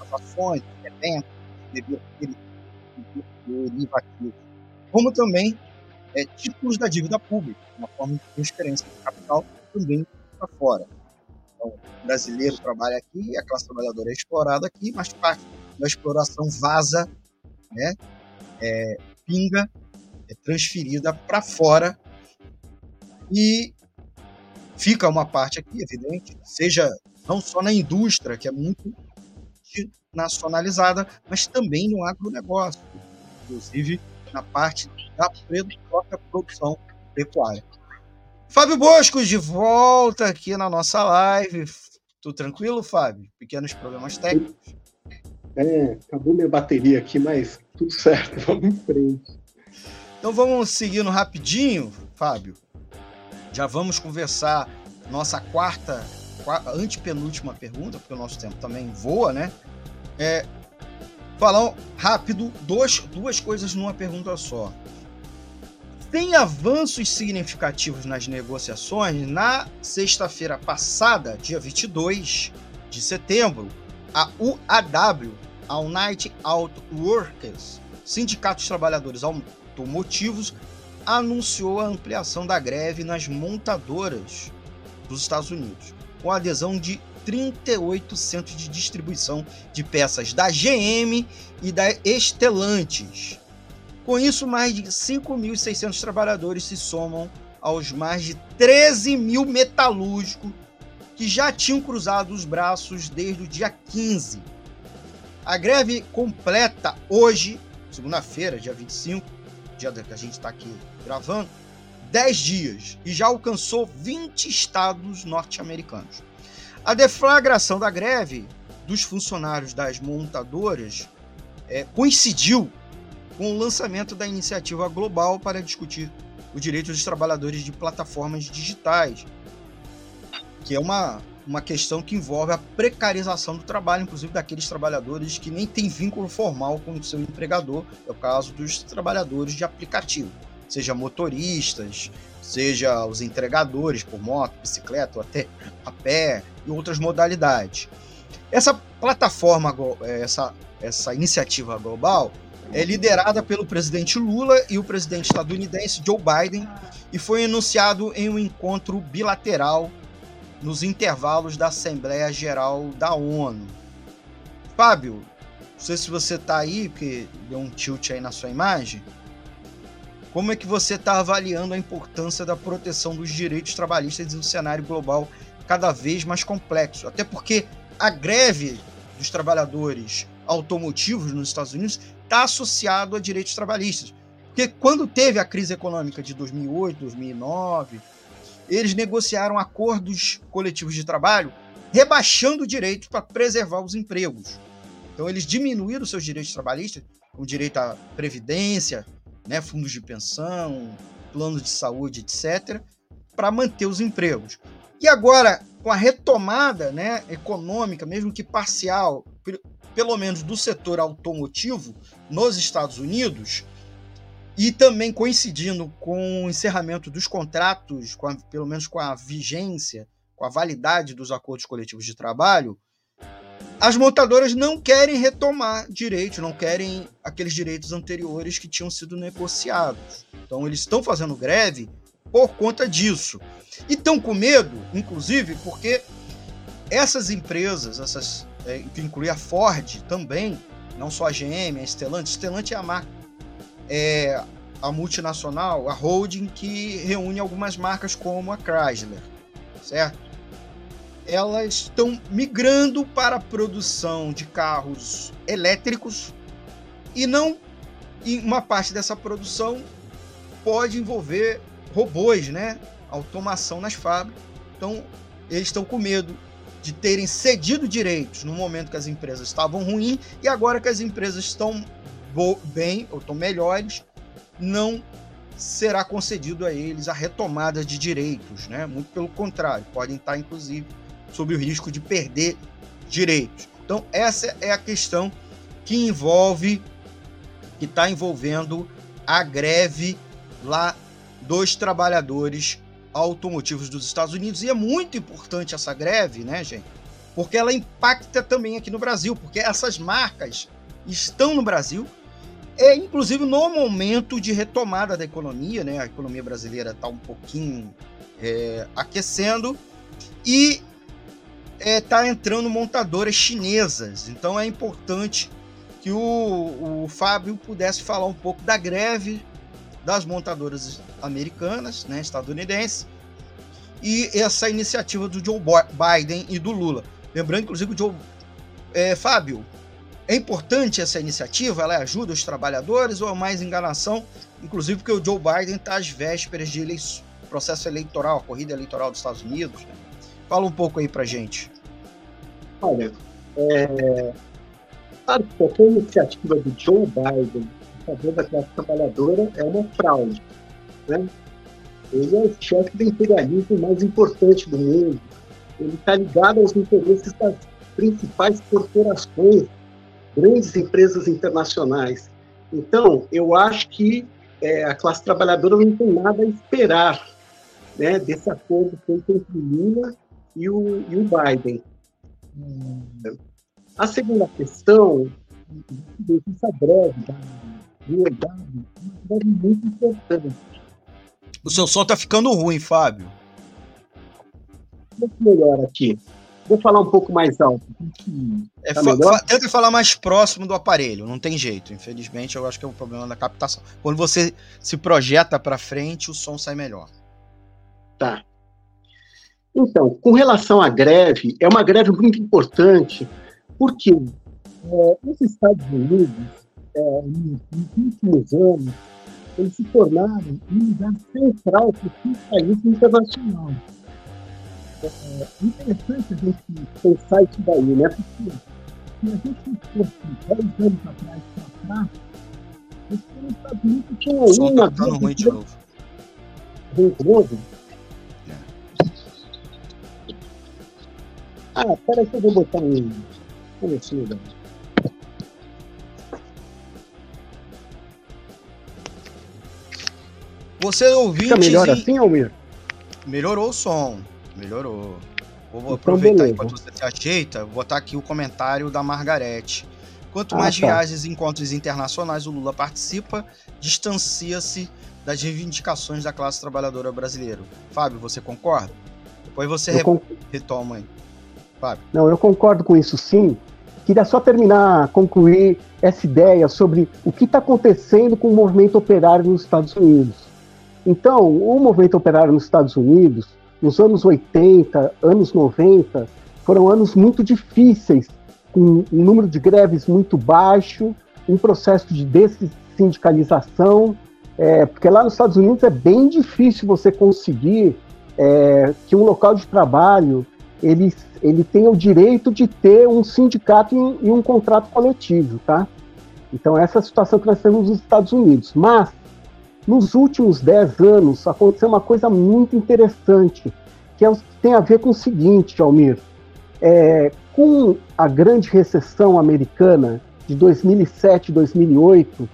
as ações, eventos, derivativos, como também é, títulos da dívida pública, uma forma de transferência de capital também para fora. Então, o brasileiro trabalha aqui, a classe trabalhadora é explorada aqui, mas parte da exploração vaza, né, é, pinga é transferida para fora e fica uma parte aqui, evidente, seja não só na indústria, que é muito nacionalizada, mas também no agronegócio, inclusive na parte da própria produção pecuária. Fábio Bosco, de volta aqui na nossa live. Tudo tranquilo, Fábio? Pequenos problemas técnicos? É, acabou minha bateria aqui, mas tudo certo, vamos em frente. Então vamos seguindo rapidinho, Fábio. Já vamos conversar nossa quarta, antepenúltima pergunta, porque o nosso tempo também voa, né? É, falar rápido dois, duas coisas numa pergunta só. Tem avanços significativos nas negociações. Na sexta-feira passada, dia 22 de setembro, a UAW, a United Auto Workers, Sindicato dos Trabalhadores automotivos anunciou a ampliação da greve nas montadoras dos Estados Unidos, com adesão de 38 centros de distribuição de peças da GM e da Estelantes. Com isso, mais de 5.600 trabalhadores se somam aos mais de 13 mil metalúrgicos que já tinham cruzado os braços desde o dia 15. A greve completa hoje, segunda-feira, dia 25, dia que a gente está aqui gravando, 10 dias e já alcançou 20 estados norte-americanos. A deflagração da greve dos funcionários das montadoras é, coincidiu com o lançamento da iniciativa global para discutir os direitos dos trabalhadores de plataformas digitais, que é uma, uma questão que envolve a precarização do trabalho, inclusive daqueles trabalhadores que nem têm vínculo formal com o seu empregador, é o caso dos trabalhadores de aplicativo, seja motoristas, seja os entregadores por moto, bicicleta ou até a pé e outras modalidades. Essa plataforma, essa, essa iniciativa global é liderada pelo presidente Lula e o presidente estadunidense Joe Biden e foi anunciado em um encontro bilateral nos intervalos da Assembleia Geral da ONU. Fábio, não sei se você está aí, porque deu um tilt aí na sua imagem. como é que você está avaliando a importância da proteção dos direitos trabalhistas no cenário global cada vez mais complexo? Até porque a greve dos trabalhadores automotivos nos Estados Unidos está associado a direitos trabalhistas. Porque quando teve a crise econômica de 2008, 2009, eles negociaram acordos coletivos de trabalho rebaixando direitos para preservar os empregos. Então eles diminuíram seus direitos trabalhistas, o direito à previdência, né, fundos de pensão, planos de saúde, etc., para manter os empregos. E agora, com a retomada né, econômica, mesmo que parcial, pelo menos do setor automotivo nos Estados Unidos, e também coincidindo com o encerramento dos contratos, a, pelo menos com a vigência, com a validade dos acordos coletivos de trabalho, as montadoras não querem retomar direitos, não querem aqueles direitos anteriores que tinham sido negociados. Então, eles estão fazendo greve por conta disso. E estão com medo, inclusive, porque essas empresas, essas, é, que inclui a Ford também, não só a GM, a Stellantis, Stellantis é a marca, é a multinacional, a holding que reúne algumas marcas como a Chrysler, certo? elas estão migrando para a produção de carros elétricos e não e uma parte dessa produção pode envolver robôs, né? Automação nas fábricas. Então, eles estão com medo de terem cedido direitos no momento que as empresas estavam ruins e agora que as empresas estão bem ou estão melhores, não será concedido a eles a retomada de direitos, né? Muito pelo contrário, podem estar inclusive sob o risco de perder direitos. Então, essa é a questão que envolve, que está envolvendo a greve lá dos trabalhadores automotivos dos Estados Unidos. E é muito importante essa greve, né, gente? Porque ela impacta também aqui no Brasil, porque essas marcas estão no Brasil, é inclusive no momento de retomada da economia, né? A economia brasileira está um pouquinho é, aquecendo e está é, tá entrando montadoras chinesas. Então é importante que o, o Fábio pudesse falar um pouco da greve das montadoras americanas, né, estadunidenses, e essa iniciativa do Joe Biden e do Lula. Lembrando, inclusive, o Joe. É, Fábio, é importante essa iniciativa? Ela ajuda os trabalhadores ou é mais enganação? Inclusive, porque o Joe Biden está às vésperas de processo eleitoral, corrida eleitoral dos Estados Unidos. Fala um pouco aí pra gente. Olha, é, claro que qualquer iniciativa do Joe Biden favor da classe trabalhadora é uma fraude. Né? Ele é o chefe do imperialismo mais importante do mundo. Ele está ligado aos interesses das principais corporações, grandes empresas internacionais. Então, eu acho que é, a classe trabalhadora não tem nada a esperar né, desse acordo feito entre Lula e o, e o Biden. A segunda questão, essa greve é greve muito importante. O seu som tá ficando ruim, Fábio. Melhor aqui. Vou falar um pouco mais alto. É, tá fa tenta falar mais próximo do aparelho, não tem jeito. Infelizmente, eu acho que é o um problema da captação. Quando você se projeta para frente, o som sai melhor. Tá. Então, com relação à greve, é uma greve muito importante, porque é, os Estados Unidos, é, nos, últimos anos, eles se tornaram um lugar central para o país internacional. É, é interessante a gente pensar isso daí, né? Porque se a gente fosse 10 anos atrás para cá, os Estados Unidos tinham uma... Tá ruim de novo. De novo? Ah, peraí que eu vou botar um. Um assim, Você ouvinte. Fica melhor assim, Almir? Melhorou o som. Melhorou. Vou então, aproveitar beleza. enquanto você se ajeita, vou botar aqui o comentário da Margarete. Quanto ah, mais tá. viagens e encontros internacionais o Lula participa, distancia-se das reivindicações da classe trabalhadora brasileira. Fábio, você concorda? Depois você re... retoma aí. Não, eu concordo com isso sim, queria só terminar, concluir essa ideia sobre o que está acontecendo com o movimento operário nos Estados Unidos. Então, o movimento operário nos Estados Unidos, nos anos 80, anos 90, foram anos muito difíceis, com um número de greves muito baixo, um processo de dessindicalização, é, porque lá nos Estados Unidos é bem difícil você conseguir é, que um local de trabalho ele, ele tenha o direito de ter um sindicato e, e um contrato coletivo, tá? Então essa é a situação que nós temos nos Estados Unidos. Mas nos últimos 10 anos aconteceu uma coisa muito interessante, que, é, tem a ver com o seguinte, Almir. É, com a grande recessão americana de 2007, 2008,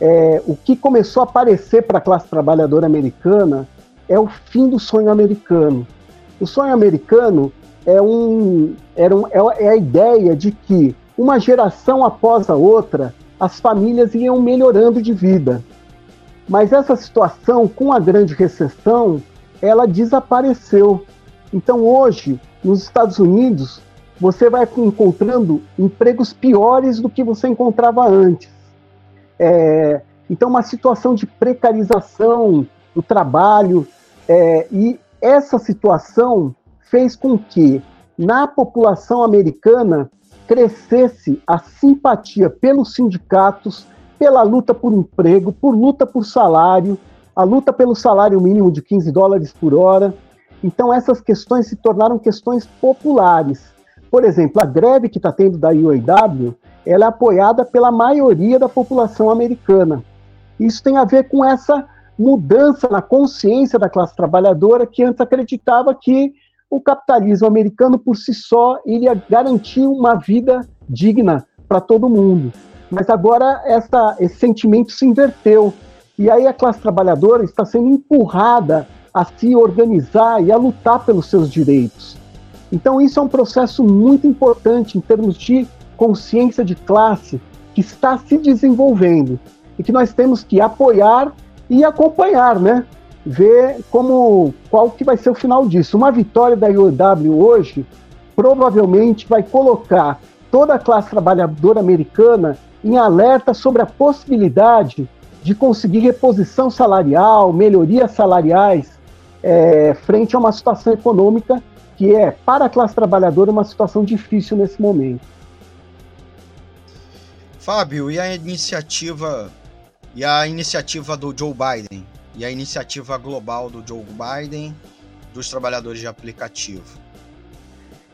é, o que começou a aparecer para a classe trabalhadora americana é o fim do sonho americano. O sonho americano é, um, era um, é, é a ideia de que uma geração após a outra as famílias iam melhorando de vida. Mas essa situação, com a grande recessão, ela desapareceu. Então hoje, nos Estados Unidos, você vai encontrando empregos piores do que você encontrava antes. É, então, uma situação de precarização do trabalho, é, e essa situação fez com que, na população americana, crescesse a simpatia pelos sindicatos, pela luta por emprego, por luta por salário, a luta pelo salário mínimo de 15 dólares por hora. Então, essas questões se tornaram questões populares. Por exemplo, a greve que está tendo da UAW, ela é apoiada pela maioria da população americana. Isso tem a ver com essa mudança na consciência da classe trabalhadora que antes acreditava que o capitalismo americano por si só iria garantir uma vida digna para todo mundo. Mas agora essa, esse sentimento se inverteu. E aí a classe trabalhadora está sendo empurrada a se organizar e a lutar pelos seus direitos. Então, isso é um processo muito importante em termos de consciência de classe que está se desenvolvendo e que nós temos que apoiar e acompanhar, né? Ver como qual que vai ser o final disso. Uma vitória da IOW hoje provavelmente vai colocar toda a classe trabalhadora americana em alerta sobre a possibilidade de conseguir reposição salarial, melhorias salariais é, frente a uma situação econômica que é, para a classe trabalhadora, uma situação difícil nesse momento. Fábio, e a iniciativa e a iniciativa do Joe Biden e a iniciativa global do Joe Biden dos trabalhadores de aplicativo?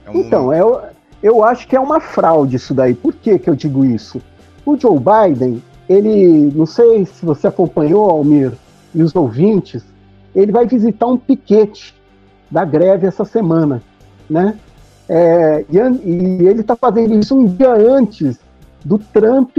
É um... Então, eu, eu acho que é uma fraude isso daí. Por que, que eu digo isso? O Joe Biden, ele, não sei se você acompanhou, Almir, e os ouvintes, ele vai visitar um piquete da greve essa semana, né? É, e, e, ele está fazendo isso um dia antes do Trump.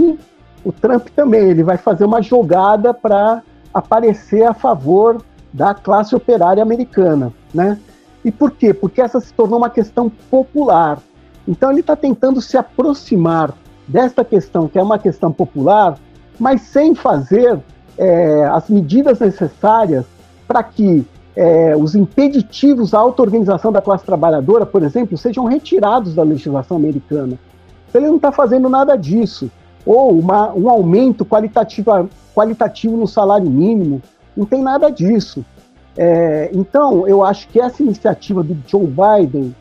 O Trump também ele vai fazer uma jogada para aparecer a favor da classe operária americana, né? E por quê? Porque essa se tornou uma questão popular. Então ele está tentando se aproximar desta questão, que é uma questão popular, mas sem fazer é, as medidas necessárias para que é, os impeditivos à auto-organização da classe trabalhadora, por exemplo, sejam retirados da legislação americana. Então, ele não está fazendo nada disso. Ou uma, um aumento qualitativo, no salário mínimo, não tem nada disso. É, então, eu acho que essa iniciativa do Joe Biden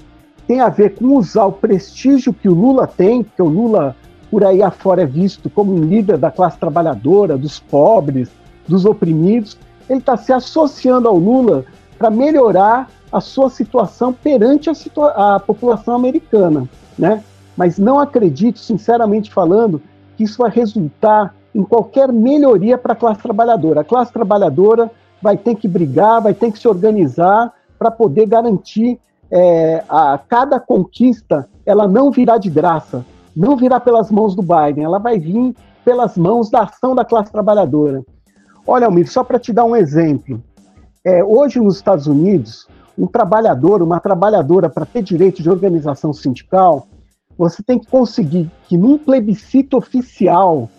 tem a ver com usar o prestígio que o Lula tem, porque o Lula, por aí afora, é visto como um líder da classe trabalhadora, dos pobres, dos oprimidos, ele está se associando ao Lula para melhorar a sua situação perante a, situa a, população americana, né? Mas não acredito, sinceramente falando, que isso vai resultar em qualquer melhoria para a classe trabalhadora. A classe trabalhadora vai ter que brigar, vai ter que se organizar para poder garantir é, a cada conquista, ela não virá de graça, não virá pelas mãos do Biden, ela vai vir pelas mãos da ação da classe trabalhadora. Olha, Almir, só para te dar um exemplo. É, hoje nos Estados Unidos, um trabalhador, uma trabalhadora, para ter direito de organização sindical, você tem que conseguir que num plebiscito oficial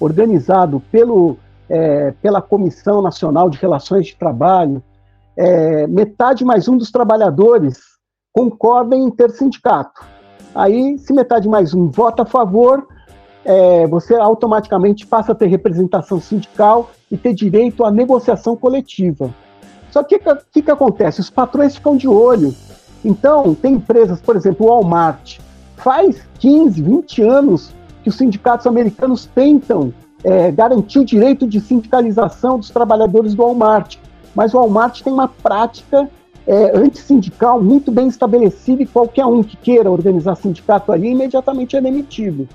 organizado pelo, é, pela Comissão Nacional de Relações de Trabalho, é, metade mais um dos trabalhadores concordem em ter sindicato. Aí, se metade mais um vota a favor, é, você automaticamente passa a ter representação sindical e ter direito à negociação coletiva. Só que o que, que, acontece? Os patrões ficam de olho. Então, tem empresas, por exemplo, o Walmart, faz 15, 20 anos que os sindicatos americanos tentam é, garantir o direito de sindicalização dos trabalhadores do Walmart. Mas o Walmart tem uma prática é, antissindical muito bem estabelecida e qualquer um que queira organizar sindicato ali imediatamente é demitido.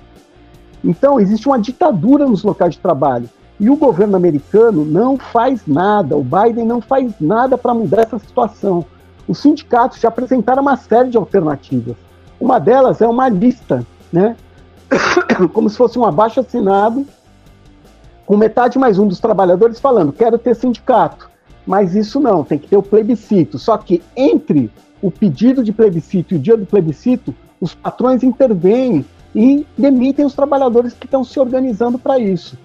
Então, existe uma ditadura nos locais de trabalho. E o governo americano não faz nada, o Biden não faz nada para mudar essa situação. Os sindicatos já apresentaram uma série de alternativas. Uma delas é uma lista, né? como se fosse um abaixo assinado, com metade mais um dos trabalhadores falando: quero ter sindicato. Mas isso não, tem que ter o plebiscito. Só que entre o pedido de plebiscito e o dia do plebiscito, os patrões intervêm e demitem os trabalhadores que estão se organizando para isso.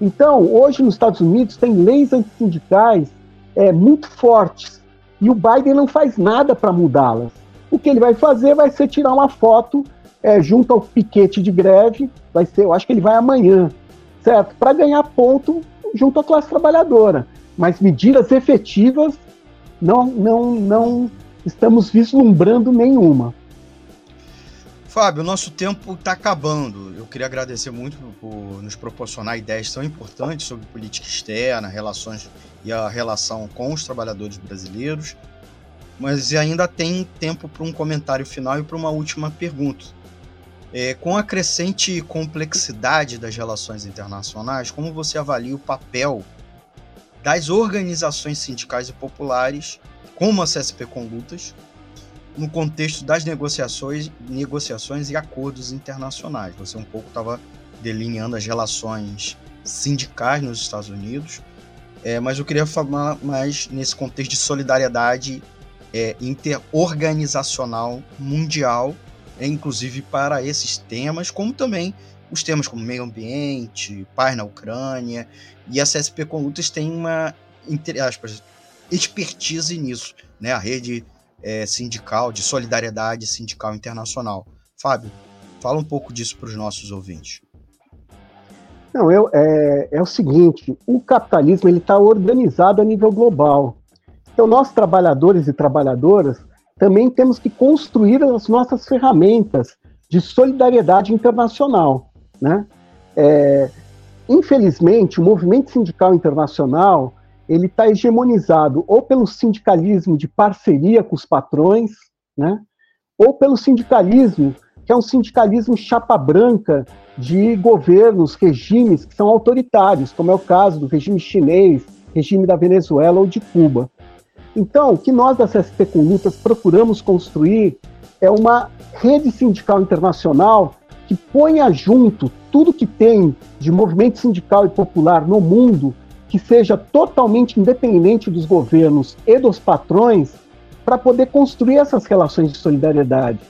Então, hoje nos Estados Unidos tem leis antissindicais é, muito fortes e o Biden não faz nada para mudá-las. O que ele vai fazer vai ser tirar uma foto é, junto ao piquete de greve, vai ser, eu acho que ele vai amanhã, certo? Para ganhar ponto junto à classe trabalhadora mas medidas efetivas não, não, não estamos vislumbrando nenhuma. Fábio, nosso tempo está acabando. Eu queria agradecer muito por nos proporcionar ideias tão importantes sobre política externa, relações e a relação com os trabalhadores brasileiros. Mas ainda tem tempo para um comentário final e para uma última pergunta. É, com a crescente complexidade das relações internacionais, como você avalia o papel das organizações sindicais e populares, como a CSP Condutas, no contexto das negociações, negociações e acordos internacionais. Você um pouco estava delineando as relações sindicais nos Estados Unidos, é, mas eu queria falar mais nesse contexto de solidariedade é, interorganizacional mundial, é, inclusive para esses temas, como também os temas como meio ambiente, paz na Ucrânia, e a CSP Conlutas tem uma, entre aspas, expertise nisso, né? A rede é, sindical, de solidariedade sindical internacional. Fábio, fala um pouco disso para os nossos ouvintes. Não, eu, é, é o seguinte, o capitalismo ele está organizado a nível global. Então nós trabalhadores e trabalhadoras também temos que construir as nossas ferramentas de solidariedade internacional. Né? É, infelizmente, o movimento sindical internacional ele está hegemonizado ou pelo sindicalismo de parceria com os patrões, né? ou pelo sindicalismo que é um sindicalismo chapa branca de governos, regimes que são autoritários, como é o caso do regime chinês, regime da Venezuela ou de Cuba. Então, o que nós da CSP com Lutas procuramos construir é uma rede sindical internacional que ponha junto tudo que tem de movimento sindical e popular no mundo, que seja totalmente independente dos governos e dos patrões, para poder construir essas relações de solidariedade.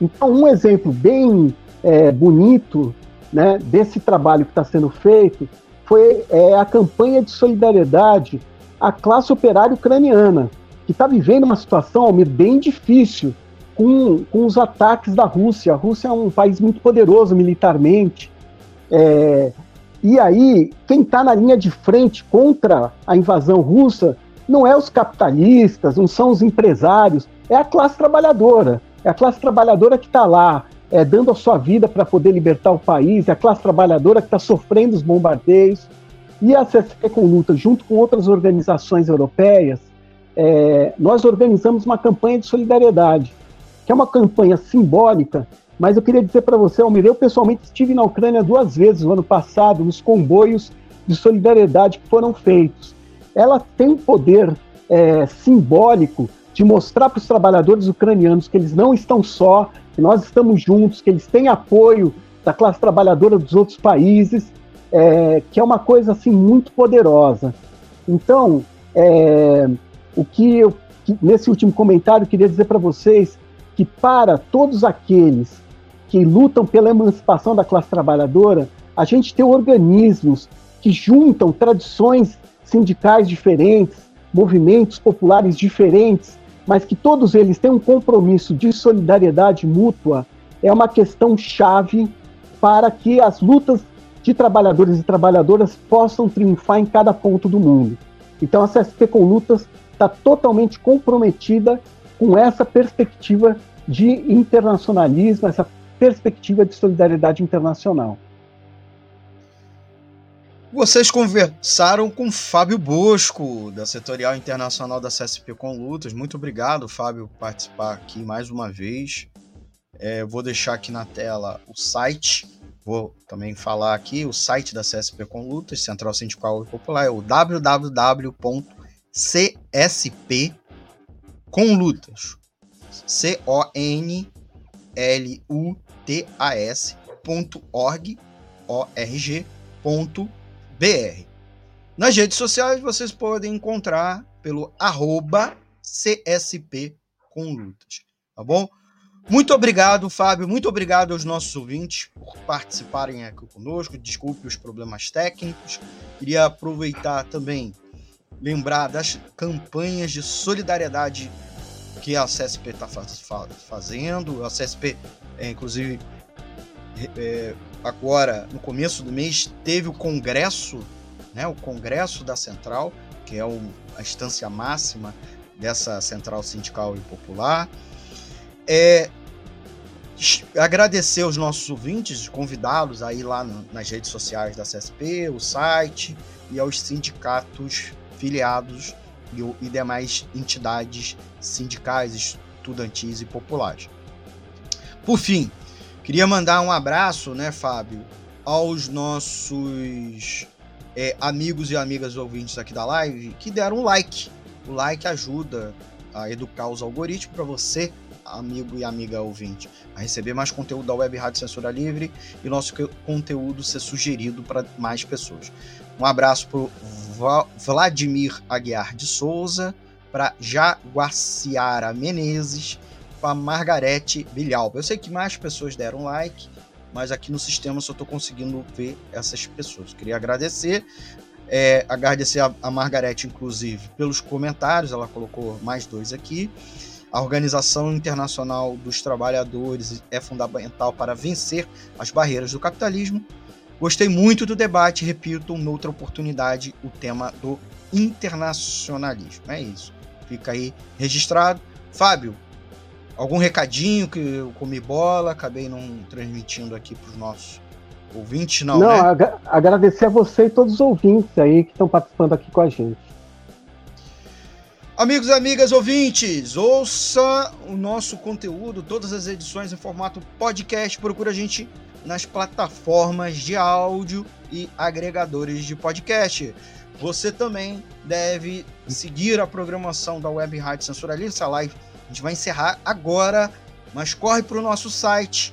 Então, um exemplo bem é, bonito né, desse trabalho que está sendo feito foi é, a campanha de solidariedade à classe operária ucraniana, que está vivendo uma situação Almir, bem difícil com, com os ataques da Rússia. A Rússia é um país muito poderoso militarmente. É, e aí, quem está na linha de frente contra a invasão russa não é os capitalistas, não são os empresários, é a classe trabalhadora. É a classe trabalhadora que está lá, é, dando a sua vida para poder libertar o país, é a classe trabalhadora que está sofrendo os bombardeios. E a CSP com luta, junto com outras organizações europeias, é, nós organizamos uma campanha de solidariedade que é uma campanha simbólica, mas eu queria dizer para você, Almir, eu pessoalmente estive na Ucrânia duas vezes no ano passado, nos comboios de solidariedade que foram feitos. Ela tem poder é, simbólico de mostrar para os trabalhadores ucranianos que eles não estão só, que nós estamos juntos, que eles têm apoio da classe trabalhadora dos outros países, é, que é uma coisa assim muito poderosa. Então, é, o que eu que, nesse último comentário queria dizer para vocês que para todos aqueles que lutam pela emancipação da classe trabalhadora, a gente tem organismos que juntam tradições sindicais diferentes, movimentos populares diferentes, mas que todos eles têm um compromisso de solidariedade mútua é uma questão chave para que as lutas de trabalhadores e trabalhadoras possam triunfar em cada ponto do mundo. Então a CSP com Lutas está totalmente comprometida com essa perspectiva de internacionalismo, essa perspectiva de solidariedade internacional. Vocês conversaram com Fábio Bosco, da Setorial Internacional da CSP com Lutas. Muito obrigado, Fábio, por participar aqui mais uma vez. É, vou deixar aqui na tela o site. Vou também falar aqui o site da CSP com Lutas, Central Sindical e Popular, é o www.csp com lutas. C O N L U T A S.org, O R G br. Nas redes sociais vocês podem encontrar pelo arroba CSP com lutas, tá bom? Muito obrigado, Fábio. Muito obrigado aos nossos ouvintes por participarem aqui conosco. Desculpe os problemas técnicos. Queria aproveitar também, lembrar das campanhas de solidariedade que a CSP está fazendo. A CSP, é, inclusive, é, agora, no começo do mês, teve o congresso, né, o congresso da Central, que é o, a instância máxima dessa Central Sindical e Popular. É, agradecer aos nossos ouvintes, convidá-los aí lá no, nas redes sociais da CSP, o site e aos sindicatos filiados e, demais entidades sindicais, estudantis e populares. Por fim, Queria mandar um abraço, né, Fábio, aos nossos é, amigos e amigas ouvintes aqui da live que deram um like. O like ajuda a educar os algoritmos para você, amigo e amiga ouvinte, a receber mais conteúdo da Web Rádio Censura Livre e nosso conteúdo ser sugerido para mais pessoas. Um abraço para Vladimir Aguiar de Souza, para Jaguaciara Menezes, a Margarete Bilhalba. Eu sei que mais pessoas deram like, mas aqui no sistema só estou conseguindo ver essas pessoas. Queria agradecer, é, agradecer a, a Margarete, inclusive, pelos comentários, ela colocou mais dois aqui. A Organização Internacional dos Trabalhadores é fundamental para vencer as barreiras do capitalismo. Gostei muito do debate, repito, noutra oportunidade, o tema do internacionalismo. É isso. Fica aí registrado. Fábio, algum recadinho que eu comi bola, acabei não transmitindo aqui para os nossos ouvintes, não, Não, né? ag agradecer a você e todos os ouvintes aí que estão participando aqui com a gente. Amigos amigas ouvintes, ouça o nosso conteúdo, todas as edições em formato podcast. Procura a gente nas plataformas de áudio e agregadores de podcast. Você também deve seguir a programação da Web Rádio Censura Livre, essa live a gente vai encerrar agora, mas corre para o nosso site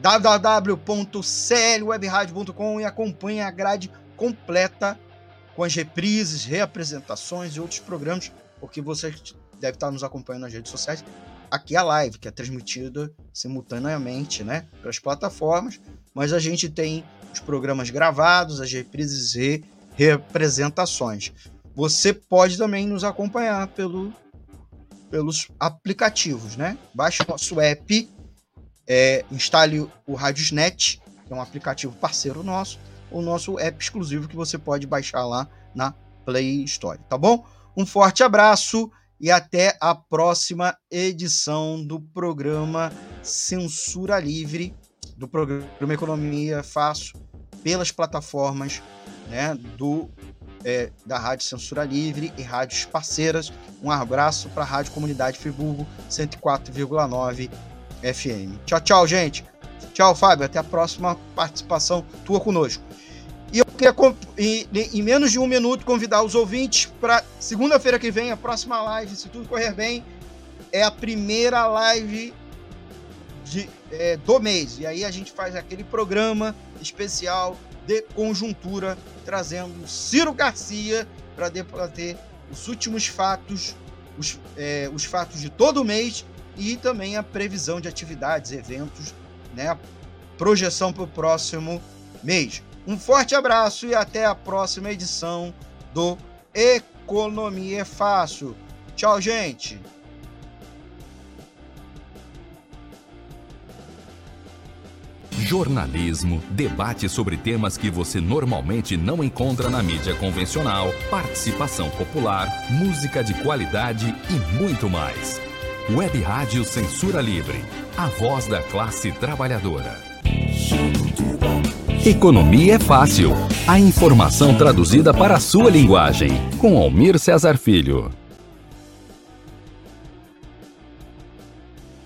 www.clwebradio.com e acompanhe a grade completa com as reprises, reapresentações e outros programas, porque você deve estar nos acompanhando nas redes sociais. Aqui é a live, que é transmitida simultaneamente né, pelas plataformas, mas a gente tem os programas gravados, as reprises e representações. Você pode também nos acompanhar pelo pelos aplicativos, né? Baixe o nosso app, é, instale o Radiosnet, que é um aplicativo parceiro nosso, o nosso app exclusivo que você pode baixar lá na Play Store, tá bom? Um forte abraço e até a próxima edição do programa Censura Livre, do programa Economia Fácil, pelas plataformas né, do é, da Rádio Censura Livre e rádios parceiras. Um abraço para a Rádio Comunidade Friburgo 104,9 FM. Tchau, tchau, gente. Tchau, Fábio. Até a próxima participação tua conosco. E eu queria, em, menos de um minuto, convidar os ouvintes para segunda-feira que vem, a próxima live, se tudo correr bem, é a primeira live de, é, do mês. E aí a gente faz aquele programa especial de conjuntura, trazendo Ciro Garcia para debater os últimos fatos, os, é, os fatos de todo mês e também a previsão de atividades, eventos, né, projeção para o próximo mês. Um forte abraço e até a próxima edição do Economia é Fácil. Tchau, gente! jornalismo, debate sobre temas que você normalmente não encontra na mídia convencional, participação popular, música de qualidade e muito mais. Web Rádio Censura Livre, a voz da classe trabalhadora. Economia é fácil. A informação traduzida para a sua linguagem. Com Almir Cesar Filho.